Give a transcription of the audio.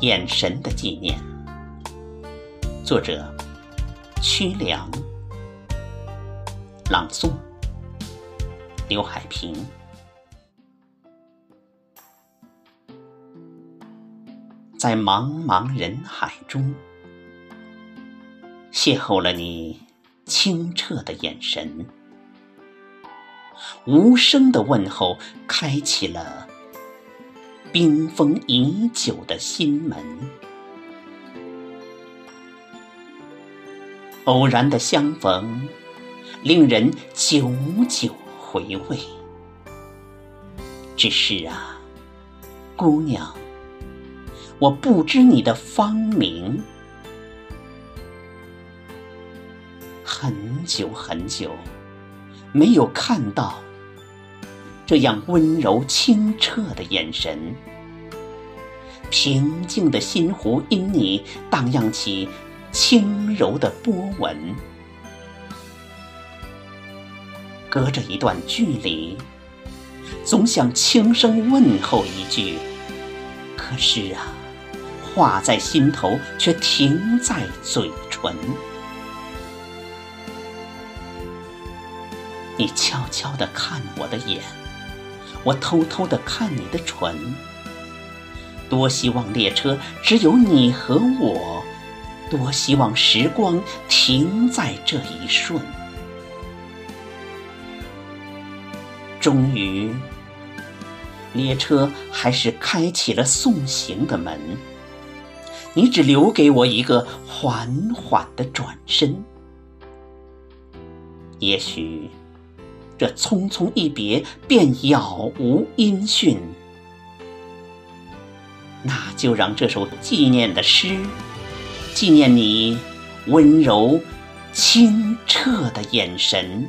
眼神的纪念。作者：曲良，朗诵：刘海平。在茫茫人海中，邂逅了你清澈的眼神，无声的问候，开启了冰封已久的心门。偶然的相逢，令人久久回味。只是啊，姑娘。我不知你的芳名，很久很久没有看到这样温柔清澈的眼神，平静的心湖因你荡漾起轻柔的波纹。隔着一段距离，总想轻声问候一句，可是啊。话在心头，却停在嘴唇。你悄悄地看我的眼，我偷偷地看你的唇。多希望列车只有你和我，多希望时光停在这一瞬。终于，列车还是开启了送行的门。你只留给我一个缓缓的转身，也许这匆匆一别便杳无音讯，那就让这首纪念的诗，纪念你温柔清澈的眼神。